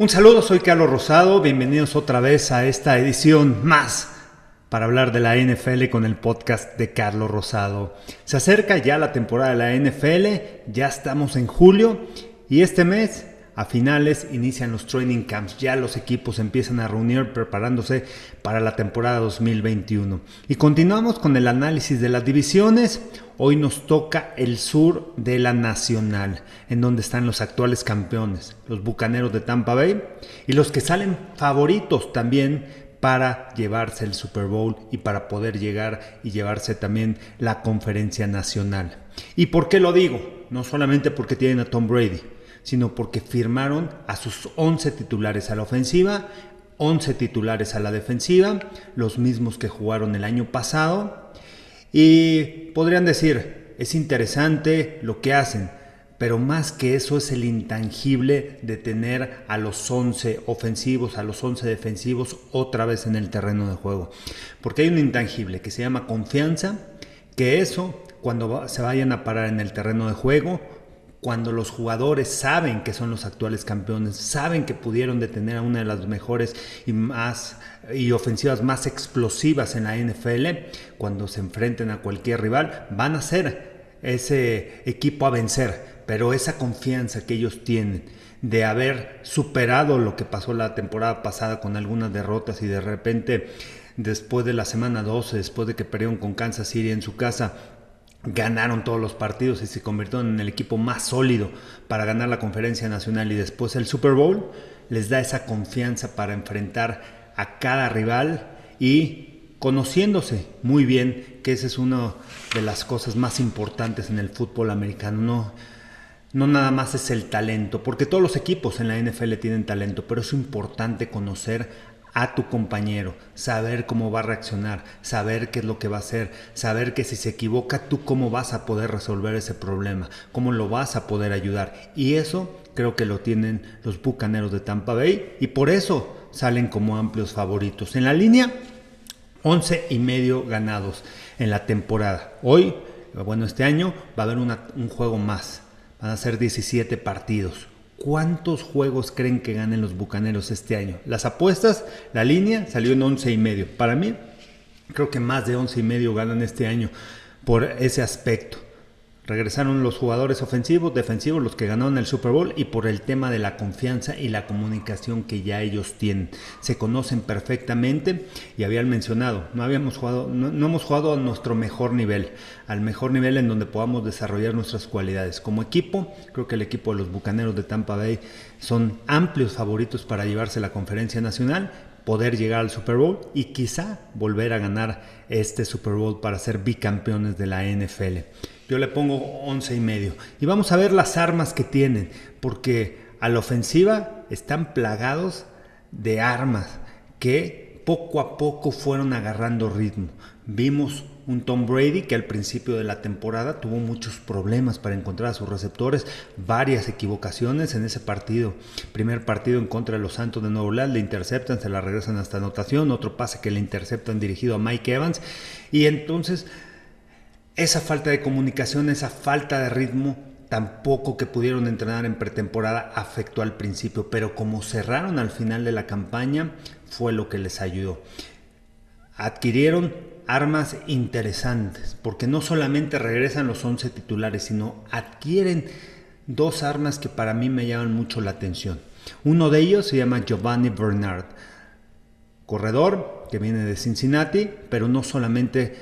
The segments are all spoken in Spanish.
Un saludo, soy Carlos Rosado, bienvenidos otra vez a esta edición más para hablar de la NFL con el podcast de Carlos Rosado. Se acerca ya la temporada de la NFL, ya estamos en julio y este mes a finales inician los training camps, ya los equipos empiezan a reunir preparándose para la temporada 2021. Y continuamos con el análisis de las divisiones. Hoy nos toca el sur de la Nacional, en donde están los actuales campeones, los Bucaneros de Tampa Bay, y los que salen favoritos también para llevarse el Super Bowl y para poder llegar y llevarse también la conferencia nacional. ¿Y por qué lo digo? No solamente porque tienen a Tom Brady, sino porque firmaron a sus 11 titulares a la ofensiva, 11 titulares a la defensiva, los mismos que jugaron el año pasado. Y podrían decir, es interesante lo que hacen, pero más que eso es el intangible de tener a los 11 ofensivos, a los 11 defensivos otra vez en el terreno de juego. Porque hay un intangible que se llama confianza, que eso cuando se vayan a parar en el terreno de juego cuando los jugadores saben que son los actuales campeones, saben que pudieron detener a una de las mejores y más y ofensivas más explosivas en la NFL, cuando se enfrenten a cualquier rival, van a ser ese equipo a vencer, pero esa confianza que ellos tienen de haber superado lo que pasó la temporada pasada con algunas derrotas y de repente después de la semana 12, después de que perdieron con Kansas City en su casa, ganaron todos los partidos y se convirtieron en el equipo más sólido para ganar la conferencia nacional y después el Super Bowl, les da esa confianza para enfrentar a cada rival y conociéndose muy bien, que esa es una de las cosas más importantes en el fútbol americano. No, no nada más es el talento, porque todos los equipos en la NFL tienen talento, pero es importante conocer a tu compañero, saber cómo va a reaccionar, saber qué es lo que va a hacer, saber que si se equivoca tú cómo vas a poder resolver ese problema, cómo lo vas a poder ayudar. Y eso creo que lo tienen los Bucaneros de Tampa Bay y por eso salen como amplios favoritos. En la línea, 11 y medio ganados en la temporada. Hoy, bueno, este año va a haber un juego más. Van a ser 17 partidos. ¿Cuántos juegos creen que ganen los Bucaneros este año? Las apuestas, la línea salió en 11 y medio. Para mí, creo que más de 11 y medio ganan este año por ese aspecto. Regresaron los jugadores ofensivos, defensivos, los que ganaron el Super Bowl y por el tema de la confianza y la comunicación que ya ellos tienen. Se conocen perfectamente y habían mencionado, no habíamos jugado, no, hemos jugado a nuestro mejor nivel, al mejor nivel en donde podamos desarrollar nuestras cualidades. Como equipo, creo que el equipo de los Bucaneros de Tampa Bay son amplios favoritos para llevarse la conferencia nacional, poder llegar al Super Bowl y quizá volver a ganar este Super Bowl para ser bicampeones de la NFL. Yo le pongo 11 y medio. Y vamos a ver las armas que tienen, porque a la ofensiva están plagados de armas que poco a poco fueron agarrando ritmo. Vimos un Tom Brady que al principio de la temporada tuvo muchos problemas para encontrar a sus receptores, varias equivocaciones en ese partido. Primer partido en contra de los Santos de Nuevo Orleans, le interceptan, se la regresan hasta anotación, otro pase que le interceptan dirigido a Mike Evans y entonces esa falta de comunicación, esa falta de ritmo, tampoco que pudieron entrenar en pretemporada afectó al principio, pero como cerraron al final de la campaña, fue lo que les ayudó. Adquirieron armas interesantes, porque no solamente regresan los 11 titulares, sino adquieren dos armas que para mí me llaman mucho la atención. Uno de ellos se llama Giovanni Bernard, corredor que viene de Cincinnati, pero no solamente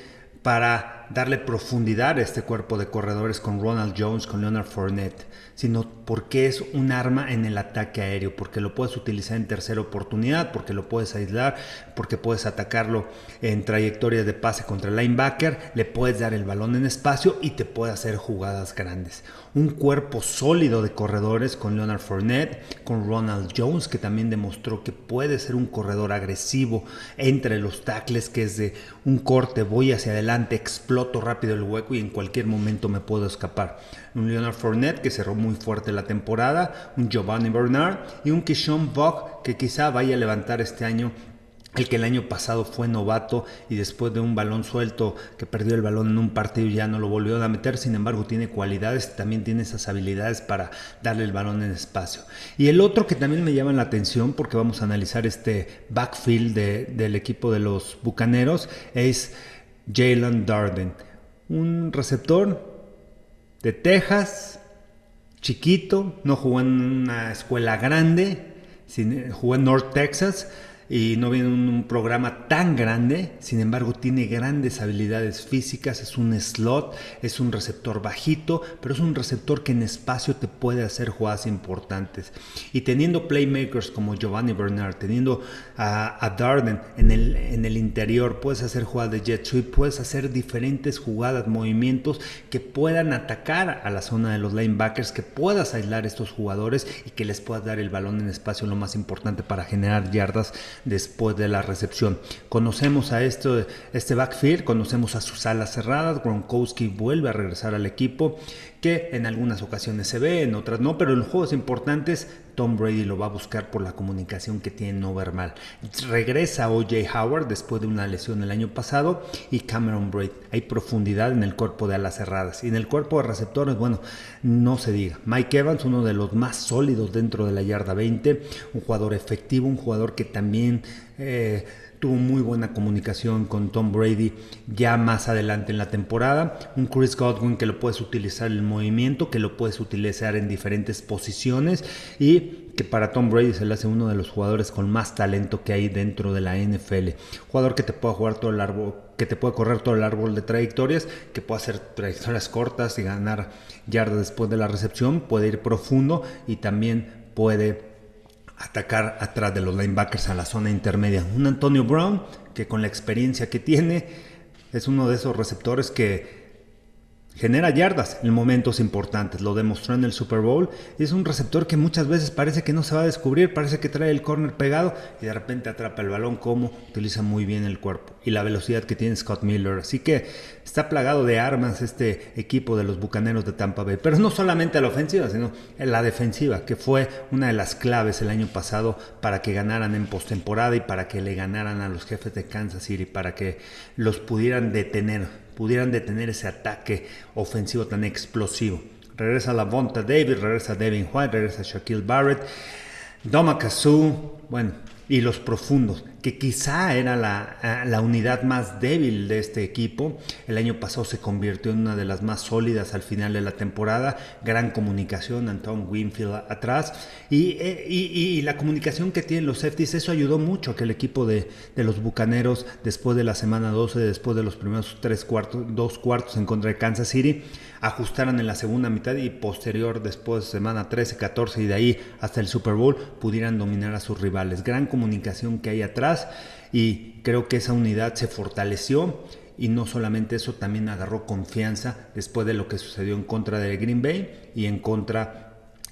para darle profundidad a este cuerpo de corredores con Ronald Jones, con Leonard Fournette, sino porque es un arma en el ataque aéreo, porque lo puedes utilizar en tercera oportunidad, porque lo puedes aislar, porque puedes atacarlo en trayectorias de pase contra el linebacker, le puedes dar el balón en espacio y te puede hacer jugadas grandes. Un cuerpo sólido de corredores con Leonard Fournette, con Ronald Jones, que también demostró que puede ser un corredor agresivo entre los tackles, que es de un corte, voy hacia adelante, exploto rápido el hueco y en cualquier momento me puedo escapar. Un Leonard Fournette que cerró muy fuerte la temporada, un Giovanni Bernard y un Kishon Buck que quizá vaya a levantar este año el que el año pasado fue novato y después de un balón suelto que perdió el balón en un partido ya no lo volvió a meter, sin embargo tiene cualidades, también tiene esas habilidades para darle el balón en espacio. Y el otro que también me llama la atención porque vamos a analizar este backfield del equipo de los Bucaneros es Jalen Darden, un receptor de Texas, chiquito, no jugó en una escuela grande, jugó en North Texas, y no viene un, programa tan grande, sin embargo tiene grandes habilidades físicas, es un slot, es un receptor bajito, pero es un receptor que en espacio te puede hacer jugadas importantes. Y teniendo playmakers como Giovanni Bernard, teniendo a, a Darden en el, en el interior, puedes hacer jugadas de jet sweep, puedes hacer diferentes jugadas, movimientos que puedan atacar a la zona de los linebackers, que puedas aislar a estos jugadores y que les puedas dar el balón en espacio, lo más importante para generar yardas después de la recepción. Conocemos a esto, este backfield, conocemos a sus alas cerradas, Gronkowski vuelve a regresar al equipo, que en algunas ocasiones se ve, en otras no, pero en los juegos importantes Tom Brady lo va a buscar por la comunicación que tiene no verbal. Regresa OJ Howard después de una lesión el año pasado y Cameron Braid. Hay profundidad en el cuerpo de alas cerradas y en el cuerpo de receptores, bueno, no se diga. Mike Evans, uno de los más sólidos dentro de la yarda 20, un jugador efectivo, un jugador que también... Eh, tuvo muy buena comunicación con Tom Brady ya más adelante en la temporada. Un Chris Godwin que lo puedes utilizar en movimiento, que lo puedes utilizar en diferentes posiciones y que para Tom Brady se le hace uno de los jugadores con más talento que hay dentro de la NFL. Jugador que te puede jugar todo el árbol, que te puede correr todo el árbol de trayectorias, que puede hacer trayectorias cortas y ganar yardas después de la recepción, puede ir profundo y también puede atacar atrás de los linebackers a la zona intermedia. Un Antonio Brown que con la experiencia que tiene es uno de esos receptores que genera yardas en momentos importantes. Lo demostró en el Super Bowl. Es un receptor que muchas veces parece que no se va a descubrir, parece que trae el corner pegado y de repente atrapa el balón como utiliza muy bien el cuerpo y la velocidad que tiene Scott Miller. Así que está plagado de armas este equipo de los Bucaneros de Tampa Bay. Pero no solamente la ofensiva, sino en la defensiva, que fue una de las claves el año pasado para que ganaran en postemporada y para que le ganaran a los jefes de Kansas City, para que los pudieran detener pudieran detener ese ataque ofensivo tan explosivo. Regresa la Vonta David, regresa Devin White, regresa Shaquille Barrett, Doma Kazoo, bueno, y los profundos, que quizá era la, la, unidad más débil de este equipo. El año pasado se convirtió en una de las más sólidas al final de la temporada. Gran comunicación, Anton Winfield atrás. Y, eh, y, y, la comunicación que tienen los safeties, eso ayudó mucho a que el equipo de, de, los Bucaneros, después de la semana 12, después de los primeros tres cuartos, dos cuartos en contra de Kansas City, ajustaran en la segunda mitad y posterior, después de semana 13, 14 y de ahí hasta el Super Bowl, pudieran dominar a sus rivales. Gran comunicación que hay atrás y creo que esa unidad se fortaleció y no solamente eso, también agarró confianza después de lo que sucedió en contra de Green Bay y en contra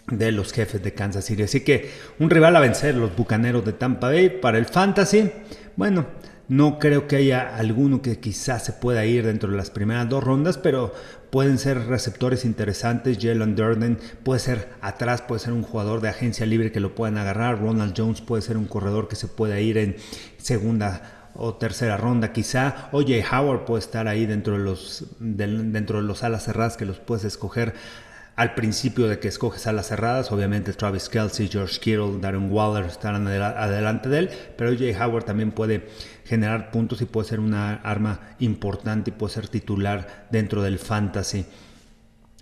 de los jefes de Kansas City. Así que un rival a vencer, los Bucaneros de Tampa Bay para el Fantasy. Bueno, no creo que haya alguno que quizás se pueda ir dentro de las primeras dos rondas, pero pueden ser receptores interesantes. Jalen Durden puede ser atrás, puede ser un jugador de agencia libre que lo puedan agarrar. Ronald Jones puede ser un corredor que se pueda ir en segunda o tercera ronda quizá. Oye, Howard puede estar ahí dentro de los, dentro de los alas cerradas que los puedes escoger al principio de que escoges alas cerradas, obviamente Travis Kelsey, George Kittle, Darren Waller estarán adelante de él, pero Jay Howard también puede generar puntos y puede ser una arma importante y puede ser titular dentro del fantasy.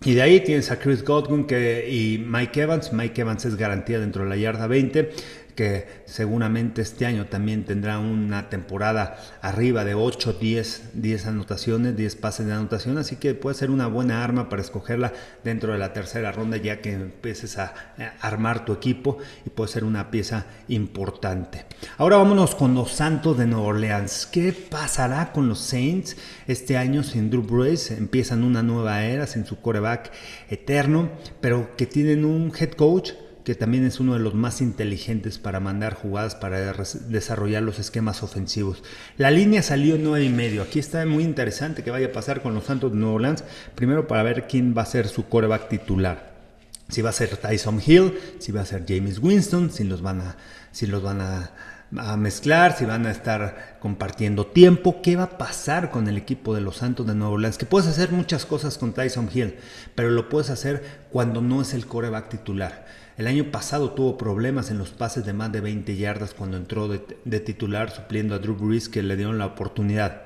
Y de ahí tienes a Chris Godwin que, y Mike Evans. Mike Evans es garantía dentro de la yarda 20 que seguramente este año también tendrá una temporada arriba de 8, 10, 10 anotaciones, 10 pases de anotación, así que puede ser una buena arma para escogerla dentro de la tercera ronda ya que empieces a, armar tu equipo y puede ser una pieza importante. Ahora vámonos con los Santos de Nueva Orleans. ¿Qué pasará con los Saints este año sin Drew Brees? Empiezan una nueva era sin su coreback eterno, pero que tienen un head coach que también es uno de los más inteligentes para mandar jugadas, para desarrollar los esquemas ofensivos. La línea salió nueve y medio. Aquí está muy interesante que vaya a pasar con los Santos de Nueva Orleans. Primero para ver quién va a ser su coreback titular. Si va a ser Tyson Hill, si va a ser James Winston, si los van a, si los van a mezclar, si van a estar compartiendo tiempo, qué va a pasar con el equipo de los Santos de Nueva Orleans, que puedes hacer muchas cosas con Tyson Hill, pero lo puedes hacer cuando no es el coreback titular. El año pasado tuvo problemas en los pases de más de 20 yardas cuando entró de, titular supliendo a Drew Brees que le dieron la oportunidad.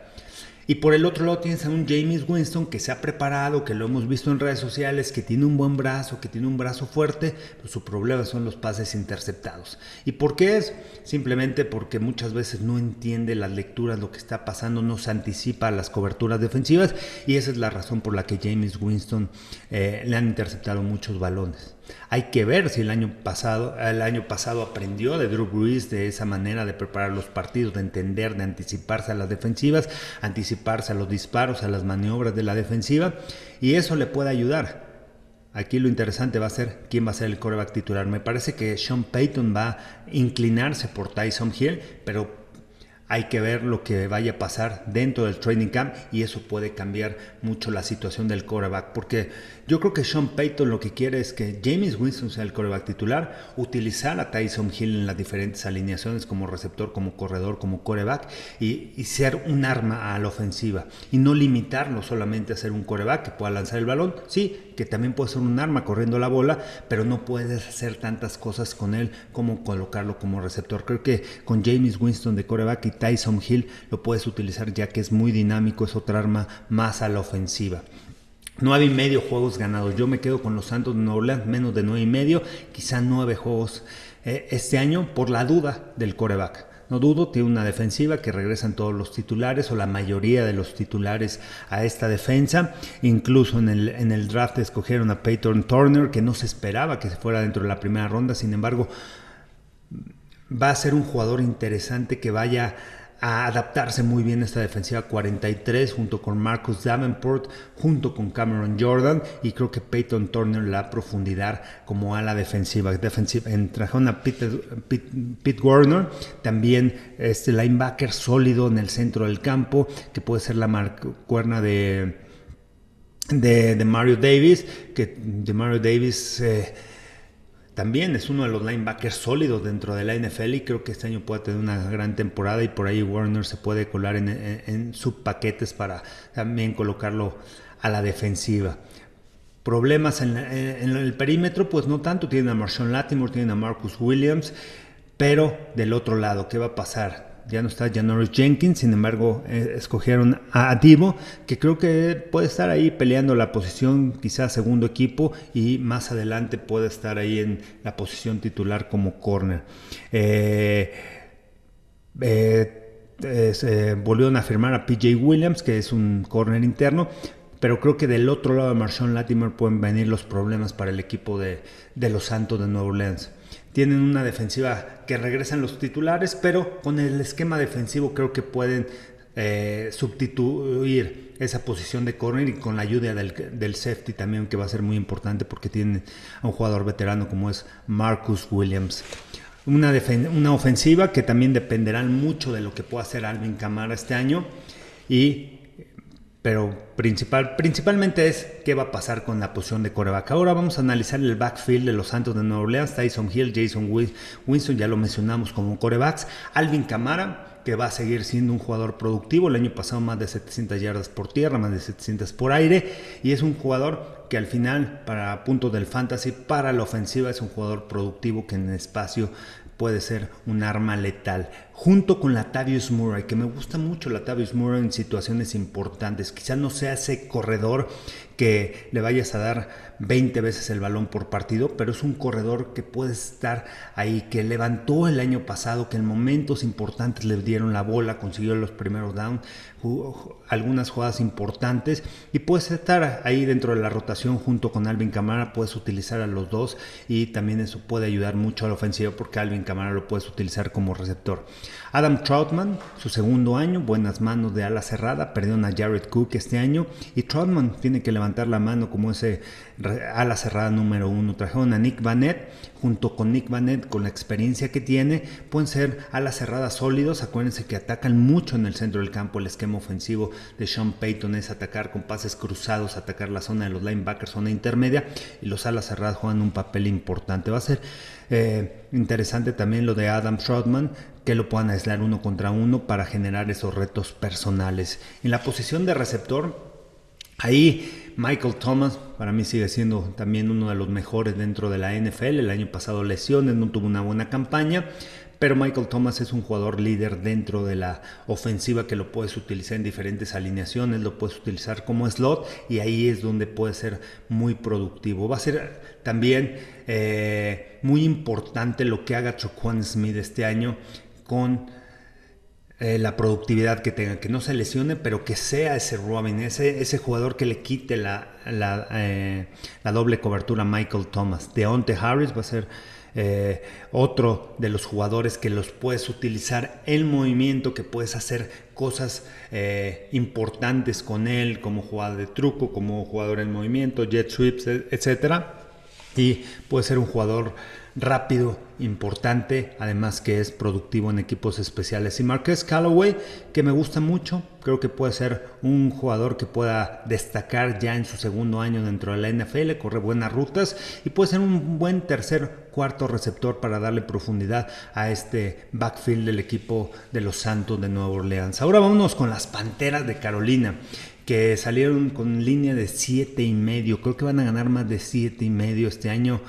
Y por el otro lado tienes a un James Winston que se ha preparado, que lo hemos visto en redes sociales, que tiene un buen brazo, que tiene un brazo fuerte, pero su problema son los pases interceptados. ¿Y por qué es? Simplemente porque muchas veces no entiende las lecturas, lo que está pasando, no se anticipa a las coberturas defensivas y esa es la razón por la que James Winston eh, le han interceptado muchos balones. Hay que ver si el año pasado, el año pasado aprendió de Drew Brees de esa manera de preparar los partidos, de entender, de anticiparse a las defensivas, anticiparse a los disparos, a las maniobras de la defensiva, y eso le puede ayudar. Aquí lo interesante va a ser quién va a ser el coreback titular. Me parece que Sean Payton va a inclinarse por Tyson Hill, pero hay que ver lo que vaya a pasar dentro del training camp y eso puede cambiar mucho la situación del coreback. Porque yo creo que Sean Payton lo que quiere es que James Winston sea el coreback titular, utilizar a Tyson Hill en las diferentes alineaciones como receptor, como corredor, como coreback y, ser un arma a la ofensiva y no limitarlo solamente a ser un coreback que pueda lanzar el balón. Sí, que también puede ser un arma corriendo la bola, pero no puedes hacer tantas cosas con él como colocarlo como receptor. Creo que con James Winston de coreback y Tyson Hill lo puedes utilizar ya que es muy dinámico, es otra arma más a la ofensiva. Nueve y medio juegos ganados. Yo me quedo con los Santos de Nueva Orleans, menos de nueve y medio, quizá nueve juegos eh, este año por la duda del coreback. No dudo, tiene una defensiva que regresan todos los titulares o la mayoría de los titulares a esta defensa. Incluso en el, en el draft escogieron a Peyton Turner, que no se esperaba que se fuera dentro de la primera ronda. Sin embargo, va a ser un jugador interesante que vaya a adaptarse muy bien esta defensiva 43 junto con Marcus Davenport, junto con Cameron Jordan y creo que Peyton Turner la profundidad como a la defensiva. defensiva trajeron a Pete, Pete, Warner, también este linebacker sólido en el centro del campo, que puede ser la cuerna de, de, Mario Davis, que de Mario Davis... Eh, también es uno de los linebackers sólidos dentro de la NFL y creo que este año puede tener una gran temporada y por ahí Warner se puede colar en, subpaquetes para también colocarlo a la defensiva. Problemas en, el perímetro, pues no tanto. Tienen a Marshawn Latimore, tienen a Marcus Williams, pero del otro lado, ¿qué va a pasar? Ya no está Janoris Jenkins, sin embargo eh, escogieron a Divo, que creo que puede estar ahí peleando la posición quizás segundo equipo y más adelante puede estar ahí en la posición titular como corner. Eh, eh, volvieron a firmar a PJ Williams, que es un corner interno, pero creo que del otro lado de Marshawn Latimer pueden venir los problemas para el equipo de, de los Santos de Nueva Orleans tienen una defensiva que regresan los titulares, pero con el esquema defensivo creo que pueden eh, sustituir esa posición de corner y con la ayuda del, safety también que va a ser muy importante porque tienen a un jugador veterano como es Marcus Williams. Una, una ofensiva que también dependerá mucho de lo que pueda hacer Alvin Camara este año y pero principal, principalmente es qué va a pasar con la posición de coreback. Ahora vamos a analizar el backfield de los Santos de Nueva Orleans, Tyson Hill, Jason Winston, ya lo mencionamos como corebacks, Alvin Camara, que va a seguir siendo un jugador productivo, el año pasado más de 700 yardas por tierra, más de 700 por aire, y es un jugador que al final, para punto del fantasy, para la ofensiva, es un jugador productivo que en espacio puede ser un arma letal. Junto con Latavius Murray, que me gusta mucho Latavius Murray en situaciones importantes. Quizá no sea ese corredor que le vayas a dar 20 veces el balón por partido, pero es un corredor que puede estar ahí, que levantó el año pasado, que en momentos importantes le dieron la bola, consiguió los primeros downs, algunas jugadas importantes y puedes estar ahí dentro de la rotación junto con Alvin Camara, puedes utilizar a los dos y también eso puede ayudar mucho a la ofensiva porque Alvin Camara lo puedes utilizar como receptor. Adam Troutman, su segundo año, buenas manos de ala cerrada, perdieron a Jared Cook este año y Troutman tiene que levantar la mano como ese ala cerrada número uno. Trajeron a Nick Vanette, junto con Nick Vanette, con la experiencia que tiene, pueden ser alas cerradas sólidos. Acuérdense que atacan mucho en el centro del campo. El esquema ofensivo de Sean Payton es atacar con pases cruzados, atacar la zona de los linebackers, zona intermedia, y los alas cerradas juegan un papel importante. Va a ser eh, interesante también lo de Adam Troutman, que lo puedan aislar uno contra uno para generar esos retos personales. En la posición de receptor, ahí Michael Thomas para mí sigue siendo también uno de los mejores dentro de la NFL. El año pasado lesiones, no tuvo una buena campaña, pero Michael Thomas es un jugador líder dentro de la ofensiva que lo puedes utilizar en diferentes alineaciones, lo puedes utilizar como slot y ahí es donde puede ser muy productivo. Va a ser también eh, muy importante lo que haga Choquan Smith este año con eh, la productividad que tenga, que no se lesione, pero que sea ese Robin, ese, ese jugador que le quite la, eh, doble cobertura a Michael Thomas. Deontay Harris va a ser eh, otro de los jugadores que los puedes utilizar en movimiento, que puedes hacer cosas eh, importantes con él, como jugador de truco, como jugador en movimiento, jet sweeps, etcétera. Y puede ser un jugador rápido, importante, además que es productivo en equipos especiales. Y Marquez Callaway, que me gusta mucho, creo que puede ser un jugador que pueda destacar ya en su segundo año dentro de la NFL, corre buenas rutas y puede ser un buen tercer, cuarto receptor para darle profundidad a este backfield del equipo de los Santos de Nueva Orleans. Ahora vámonos con las Panteras de Carolina que salieron con línea de siete y medio. Creo que van a ganar más de siete y medio este año.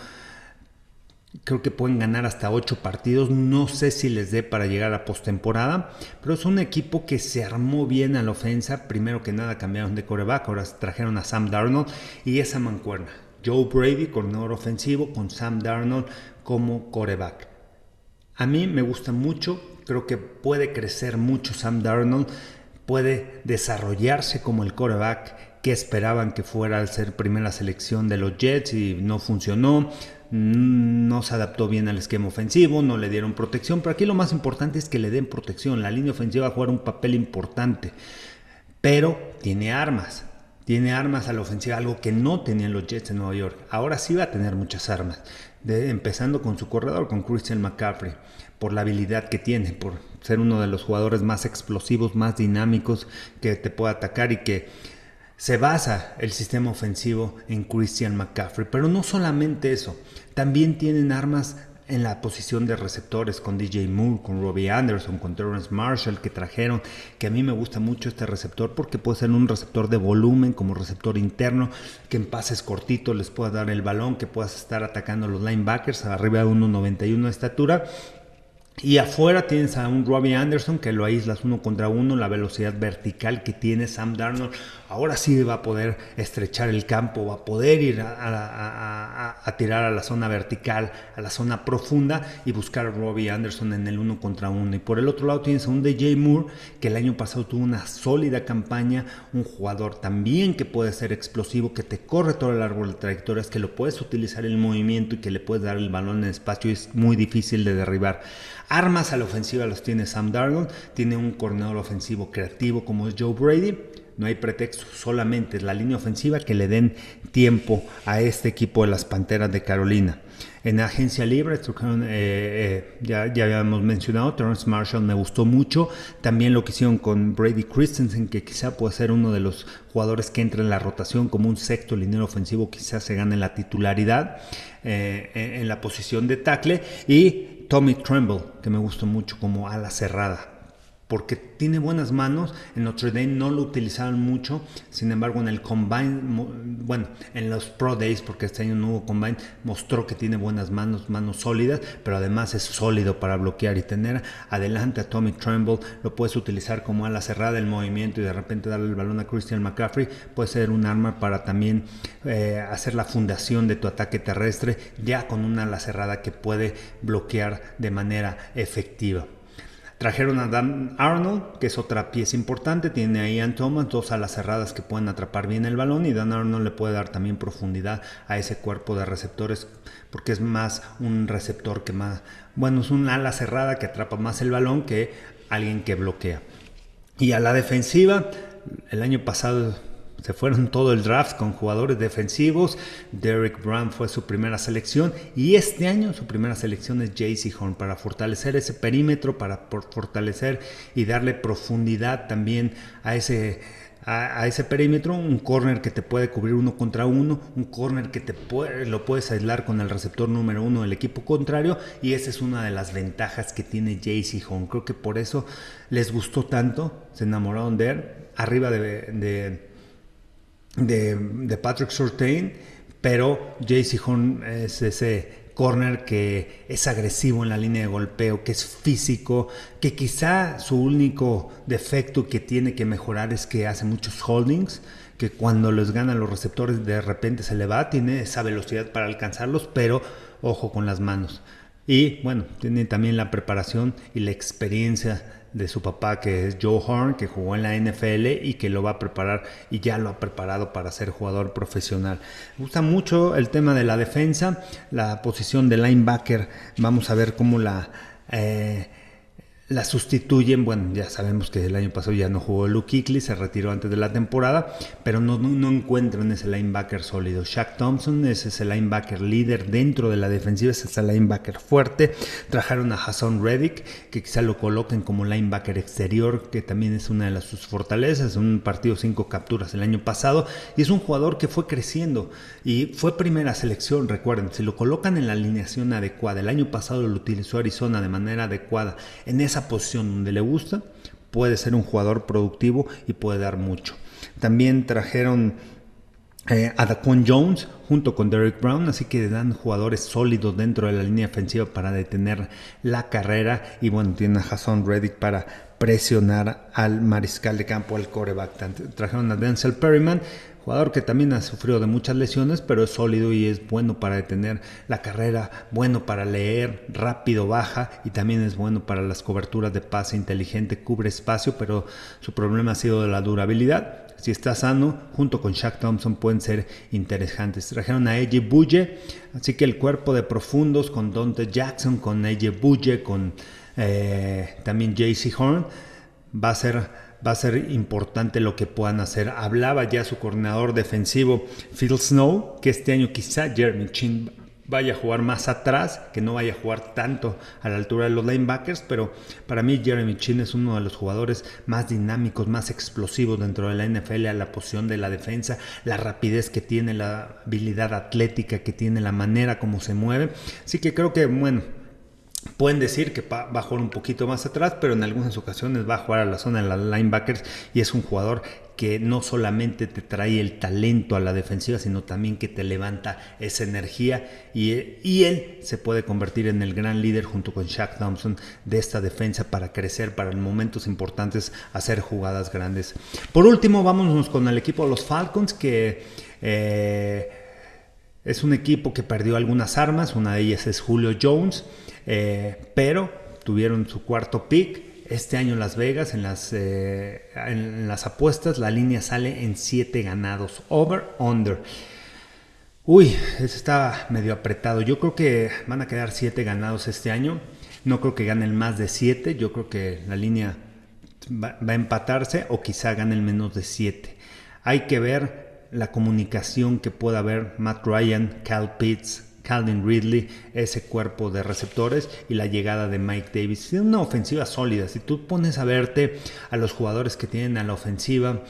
Creo que pueden ganar hasta 8 partidos. No sé si les dé para llegar a postemporada, pero es un equipo que se armó bien a la ofensa. Primero que nada cambiaron de coreback, ahora trajeron a Sam Darnold y esa mancuerna. Joe Brady, coordinador ofensivo, con Sam Darnold como coreback. A mí me gusta mucho, creo que puede crecer mucho Sam Darnold, puede desarrollarse como el coreback que esperaban que fuera al ser primera selección de los Jets y no funcionó no se adaptó bien al esquema ofensivo, no le dieron protección, pero aquí lo más importante es que le den protección. La línea ofensiva va a jugar un papel importante, pero tiene armas. Tiene armas a la ofensiva, algo que no tenían los Jets en Nueva York. Ahora sí va a tener muchas armas, empezando con su corredor, con Christian McCaffrey, por la habilidad que tiene, por ser uno de los jugadores más explosivos, más dinámicos que te puede atacar y que se basa el sistema ofensivo en Christian McCaffrey. Pero no solamente eso, también tienen armas en la posición de receptores con DJ Moore, con Robbie Anderson, con Terrence Marshall que trajeron, que a mí me gusta mucho este receptor porque puede ser un receptor de volumen como receptor interno, que en pases cortitos les pueda dar el balón, que puedas estar atacando a los linebackers arriba de 1.91 de estatura y afuera tienes a un Robbie Anderson que lo aíslas uno contra uno, la velocidad vertical que tiene Sam Darnold. Ahora sí va a poder estrechar el campo, va a poder ir a, tirar a la zona vertical, a la zona profunda y buscar a Robbie Anderson en el uno contra uno. Y por el otro lado tienes a un DJ Moore que el año pasado tuvo una sólida campaña, un jugador también que puede ser explosivo, que te corre todo el árbol de trayectorias, que lo puedes utilizar en movimiento y que le puedes dar el balón en espacio es muy difícil de derribar. Armas a la ofensiva los tiene Sam Darnold, tiene un coordinador ofensivo creativo como es Joe Brady. No hay pretexto, solamente es la línea ofensiva que le den tiempo a este equipo de las Panteras de Carolina. En agencia libre, eh, eh, ya, ya, habíamos mencionado, Terrence Marshall me gustó mucho. También lo que hicieron con Brady Christensen, que quizá puede ser uno de los jugadores que entra en la rotación como un sexto liniero ofensivo, quizás se gane la titularidad eh, en la posición de tackle. Y Tommy Tremble, que me gustó mucho como ala cerrada, porque tiene buenas manos. En Notre Dame no lo utilizaban mucho, sin embargo en el Combine, bueno, en los Pro Days, porque este año no hubo Combine, mostró que tiene buenas manos, manos sólidas, pero además es sólido para bloquear y tener adelante a Tommy Tremble, lo puedes utilizar como ala cerrada el movimiento y de repente darle el balón a Christian McCaffrey, puede ser un arma para también eh, hacer la fundación de tu ataque terrestre, ya con una ala cerrada que puede bloquear de manera efectiva. Trajeron a Dan Arnold, que es otra pieza importante. Tiene ahí a Thomas, dos alas cerradas que pueden atrapar bien el balón. Y Dan Arnold le puede dar también profundidad a ese cuerpo de receptores, porque es más un receptor que más. Bueno, es un ala cerrada que atrapa más el balón que alguien que bloquea. Y a la defensiva, el año pasado se fueron todo el draft con jugadores defensivos. Derek Brown fue su primera selección y este año su primera selección es JC Horn para fortalecer ese perímetro, para fortalecer y darle profundidad también a ese a, ese perímetro, un corner que te puede cubrir uno contra uno, un corner que te puede, lo puedes aislar con el receptor número uno del equipo contrario y esa es una de las ventajas que tiene JC Home. Creo que por eso les gustó tanto, se enamoraron de él, arriba de, de, Patrick Surtain, pero JC Home es ese corner que es agresivo en la línea de golpeo, que es físico, que quizá su único defecto que tiene que mejorar es que hace muchos holdings, que cuando les ganan los receptores de repente se le va, tiene esa velocidad para alcanzarlos, pero ojo con las manos. Y bueno, tiene también la preparación y la experiencia de su papá, que es Joe Horn, que jugó en la NFL y que lo va a preparar y ya lo ha preparado para ser jugador profesional. Me gusta mucho el tema de la defensa, la posición de linebacker. Vamos a ver cómo la... Eh, la sustituyen, bueno, ya sabemos que el año pasado ya no jugó Luke Kuechly, se retiró antes de la temporada, pero no, no, encuentran ese linebacker sólido. Shaq Thompson es ese linebacker líder dentro de la defensiva, es ese linebacker fuerte. Trajeron a Hassan Reddick, que quizá lo coloquen como linebacker exterior, que también es una de las, sus fortalezas, un partido cinco capturas el año pasado, y es un jugador que fue creciendo y fue primera selección, recuerden, si lo colocan en la alineación adecuada, el año pasado lo utilizó Arizona de manera adecuada, en esa posición donde le gusta, puede ser un jugador productivo y puede dar mucho. También trajeron eh, a Daquan Jones junto con Derek Brown, así que dan jugadores sólidos dentro de la línea ofensiva para detener la carrera y bueno, tienen a Hassan Reddick para presionar al mariscal de campo, al coreback. Trajeron a Denzel Perryman, Jugador que también ha sufrido de muchas lesiones, pero es sólido y es bueno para detener la carrera, bueno para leer, rápido baja y también es bueno para las coberturas de pase inteligente, cubre espacio, pero su problema ha sido de la durabilidad. Si está sano, junto con Shaq Thompson pueden ser interesantes. Trajeron a AJ Bulle, así que el cuerpo de profundos con Dante Jackson, con AJ Bulle, con eh, también JC Horn, va a ser va a ser importante lo que puedan hacer. Hablaba ya su coordinador defensivo, Phil Snow, que este año quizá Jeremy Chin vaya a jugar más atrás, que no vaya a jugar tanto a la altura de los linebackers, pero para mí Jeremy Chin es uno de los jugadores más dinámicos, más explosivos dentro de la NFL a la posición de la defensa, la rapidez que tiene, la habilidad atlética que tiene, la manera como se mueve. Así que creo que, bueno, Pueden decir que va a jugar un poquito más atrás, pero en algunas ocasiones va a jugar a la zona de las linebackers y es un jugador que no solamente te trae el talento a la defensiva, sino también que te levanta esa energía y, y él se puede convertir en el gran líder junto con Shaq Thompson de esta defensa para crecer, para en momentos importantes hacer jugadas grandes. Por último, vámonos con el equipo de los Falcons que... Eh, es un equipo que perdió algunas armas, una de ellas es Julio Jones, eh, pero tuvieron su cuarto pick. Este año en Las Vegas, en las, eh, en las apuestas, la línea sale en 7 ganados. Over, under. Uy, eso está medio apretado. Yo creo que van a quedar 7 ganados este año. No creo que ganen más de 7. Yo creo que la línea va, a empatarse o quizá ganen menos de 7. Hay que ver la comunicación que pueda haber Matt Ryan, Cal Pitts, Calvin Ridley, ese cuerpo de receptores y la llegada de Mike Davis. Es una ofensiva sólida. Si tú pones a verte a los jugadores que tienen a la ofensiva,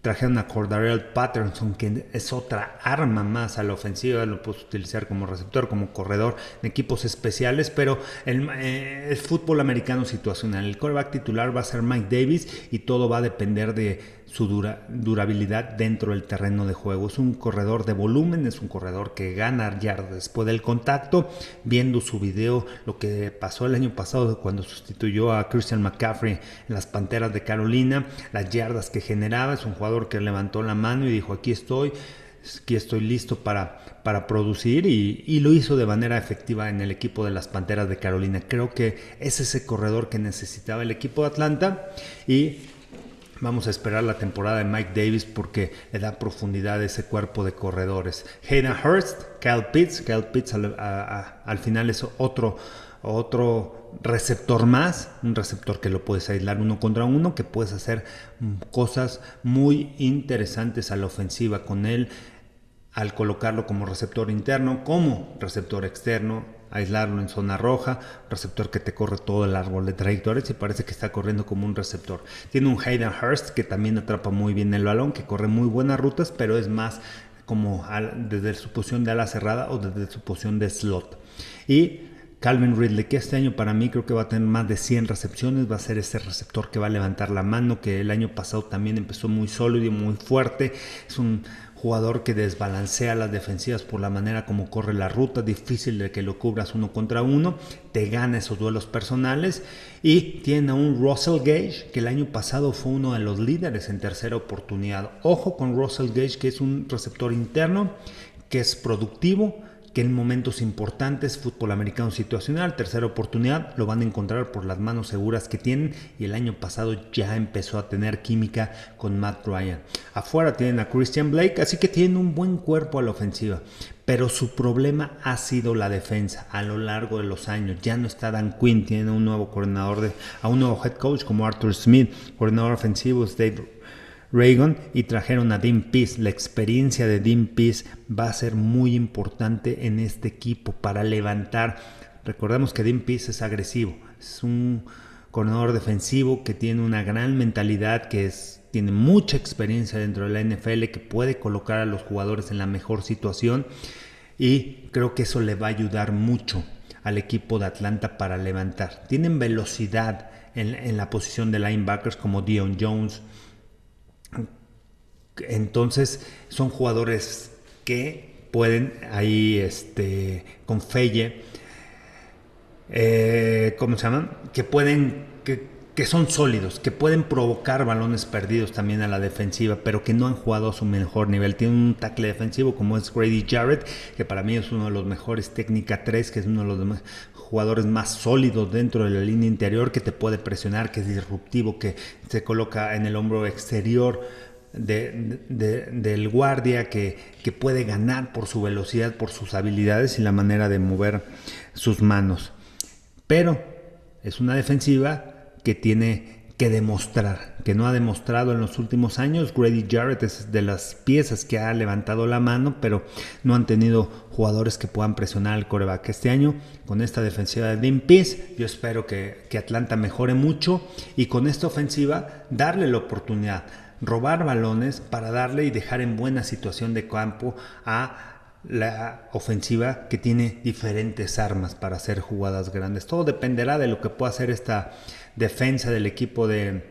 trajeron a Cordarell Patterson, que es otra arma más a la ofensiva, lo puedes utilizar como receptor, como corredor en equipos especiales, pero el, eh, fútbol americano situacional. El quarterback titular va a ser Mike Davis y todo va a depender de su durabilidad dentro del terreno de juego. Es un corredor de volumen, es un corredor que gana yardas después del contacto. Viendo su video, lo que pasó el año pasado cuando sustituyó a Christian McCaffrey en las Panteras de Carolina, las yardas que generaba, es un jugador que levantó la mano y dijo, aquí estoy, aquí estoy listo para, para producir y, y, lo hizo de manera efectiva en el equipo de las Panteras de Carolina. Creo que es ese corredor que necesitaba el equipo de Atlanta y Vamos a esperar la temporada de Mike Davis porque le da profundidad a ese cuerpo de corredores. Hayden Hurst, Cal Pitts. Cal Pitts al, final es otro, otro receptor más, un receptor que lo puedes aislar uno contra uno, que puedes hacer cosas muy interesantes a la ofensiva con él. al colocarlo como receptor interno, como receptor externo, aislarlo en zona roja, receptor que te corre todo el árbol de trayectorias y parece que está corriendo como un receptor. Tiene un Hayden Hurst que también atrapa muy bien el balón, que corre muy buenas rutas, pero es más como desde su posición de ala cerrada o desde su posición de slot. Y Calvin Ridley, que este año para mí creo que va a tener más de 100 recepciones, va a ser ese receptor que va a levantar la mano, que el año pasado también empezó muy sólido y muy fuerte. Es un jugador que desbalancea las defensivas por la manera como corre la ruta, difícil de que lo cubras uno contra uno, te gana esos duelos personales y tiene a un Russell Gage que el año pasado fue uno de los líderes en tercera oportunidad. Ojo con Russell Gage que es un receptor interno, que es productivo, que en momentos importantes, fútbol americano situacional, tercera oportunidad, lo van a encontrar por las manos seguras que tienen y el año pasado ya empezó a tener química con Matt Ryan. Afuera tienen a Christian Blake, así que tienen un buen cuerpo a la ofensiva, pero su problema ha sido la defensa a lo largo de los años. Ya no está Dan Quinn, tiene un nuevo coordinador, de, a un nuevo head coach como Arthur Smith, coordinador ofensivo Dave Reagan y trajeron a Dean Pease. La experiencia de Dean Pease va a ser muy importante en este equipo para levantar. Recordemos que Dean Pease es agresivo, es un corredor defensivo que tiene una gran mentalidad, que tiene mucha experiencia dentro de la NFL, que puede colocar a los jugadores en la mejor situación y creo que eso le va a ayudar mucho al equipo de Atlanta para levantar. Tienen velocidad en, en la posición de linebackers como Dion Jones, entonces son jugadores que pueden ahí este, con Felle, eh, ¿cómo se llaman? Que pueden, que, que, son sólidos, que pueden provocar balones perdidos también a la defensiva, pero que no han jugado a su mejor nivel. Tiene un tackle defensivo como es Grady Jarrett, que para mí es uno de los mejores técnica 3, que es uno de los jugadores más sólidos dentro de la línea interior, que te puede presionar, que es disruptivo, que se coloca en el hombro exterior del guardia que, que, puede ganar por su velocidad, por sus habilidades y la manera de mover sus manos. Pero es una defensiva que tiene que demostrar, que no ha demostrado en los últimos años. Grady Jarrett es de las piezas que ha levantado la mano, pero no han tenido jugadores que puedan presionar al coreback. Este año, con esta defensiva de Dean Peace, yo espero que, que Atlanta mejore mucho y con esta ofensiva darle la oportunidad robar balones para darle y dejar en buena situación de campo a la ofensiva que tiene diferentes armas para hacer jugadas grandes. Todo dependerá de lo que pueda hacer esta defensa del equipo de,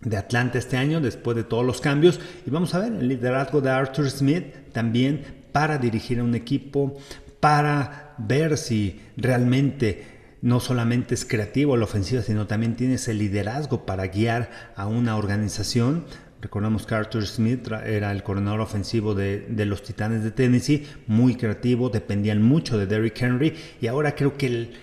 de Atlanta este año después de todos los cambios. Y vamos a ver el liderazgo de Arthur Smith también para dirigir a un equipo, para ver si realmente no solamente es creativo la ofensiva, sino también tiene ese liderazgo para guiar a una organización Recordamos que Arthur Smith era el coordinador ofensivo de, los Titanes de Tennessee, muy creativo, dependían mucho de Derrick Henry y ahora creo que el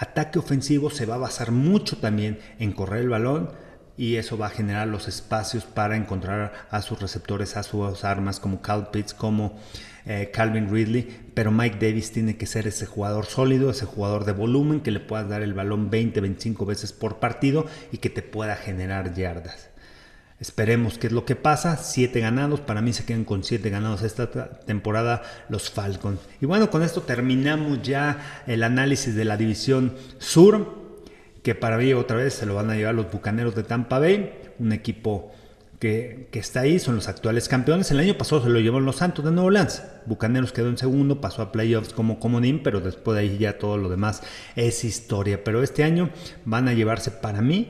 ataque ofensivo se va a basar mucho también en correr el balón y eso va a generar los espacios para encontrar a sus receptores, a sus armas como Cal Pitts, como eh, Calvin Ridley, pero Mike Davis tiene que ser ese jugador sólido, ese jugador de volumen que le puedas dar el balón 20, 25 veces por partido y que te pueda generar yardas. Esperemos qué es lo que pasa. Siete ganados. Para mí se quedan con siete ganados esta temporada los Falcons. Y bueno, con esto terminamos ya el análisis de la división sur. Que para mí otra vez se lo van a llevar los Bucaneros de Tampa Bay. Un equipo que, está ahí. Son los actuales campeones. El año pasado se lo llevaron los Santos de Nuevo Orleans. Bucaneros quedó en segundo. Pasó a playoffs como comodín. Pero después de ahí ya todo lo demás es historia. Pero este año van a llevarse para mí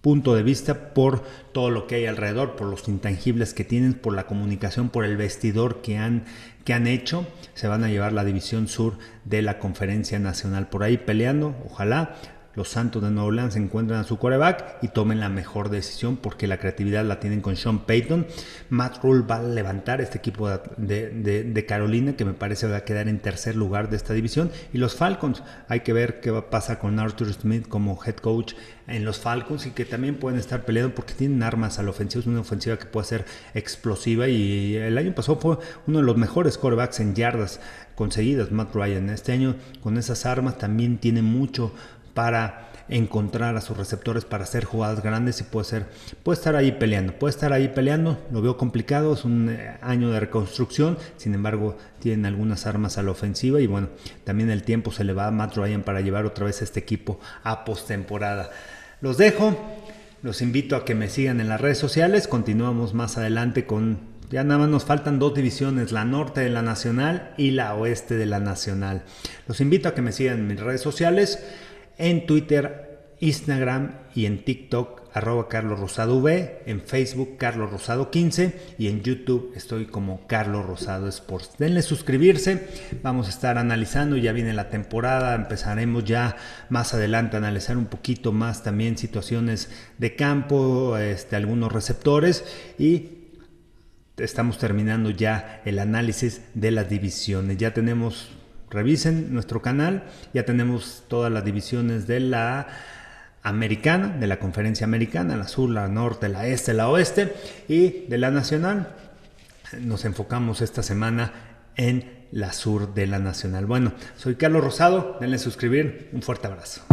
punto de vista por todo lo que hay alrededor, por los intangibles que tienen, por la comunicación, por el vestidor que han, que han hecho, se van a llevar la división sur de la conferencia nacional por ahí peleando, ojalá los Santos de Nueva Orleans encuentren a su quarterback y tomen la mejor decisión porque la creatividad la tienen con Sean Payton. Matt Rule va a levantar este equipo de, Carolina que me parece va a quedar en tercer lugar de esta división. Y los Falcons, hay que ver qué va a pasar con Arthur Smith como head coach en los Falcons y que también pueden estar peleando porque tienen armas a la ofensiva, es una ofensiva que puede ser explosiva y el año pasado fue uno de los mejores quarterbacks en yardas conseguidas, Matt Ryan. Este año con esas armas también tiene mucho para encontrar a sus receptores para hacer jugadas grandes y puede ser, puede estar ahí peleando, puede estar ahí peleando, lo veo complicado, es un eh, año de reconstrucción, sin embargo tienen algunas armas a la ofensiva y bueno, también el tiempo se le va a Matt Ryan para llevar otra vez este equipo a postemporada. Los dejo, los invito a que me sigan en las redes sociales, continuamos más adelante con ya nada más nos faltan dos divisiones, la norte de la nacional y la oeste de la nacional. Los invito a que me sigan en mis redes sociales, en Twitter, Instagram y en TikTok, arroba Carlos Rosado V, en Facebook Carlos Rosado 15 y en YouTube estoy como Carlos Rosado Sports. Denle suscribirse, vamos a estar analizando, ya viene la temporada, empezaremos ya más adelante a analizar un poquito más también situaciones de campo, este, algunos receptores y estamos terminando ya el análisis de las divisiones. Ya tenemos, revisen nuestro canal, ya tenemos todas las divisiones de la americana, de la conferencia americana, la sur, la norte, la este, la oeste y de la nacional. Nos enfocamos esta semana en la sur de la nacional. Bueno, soy Carlos Rosado, denle suscribir, un fuerte abrazo.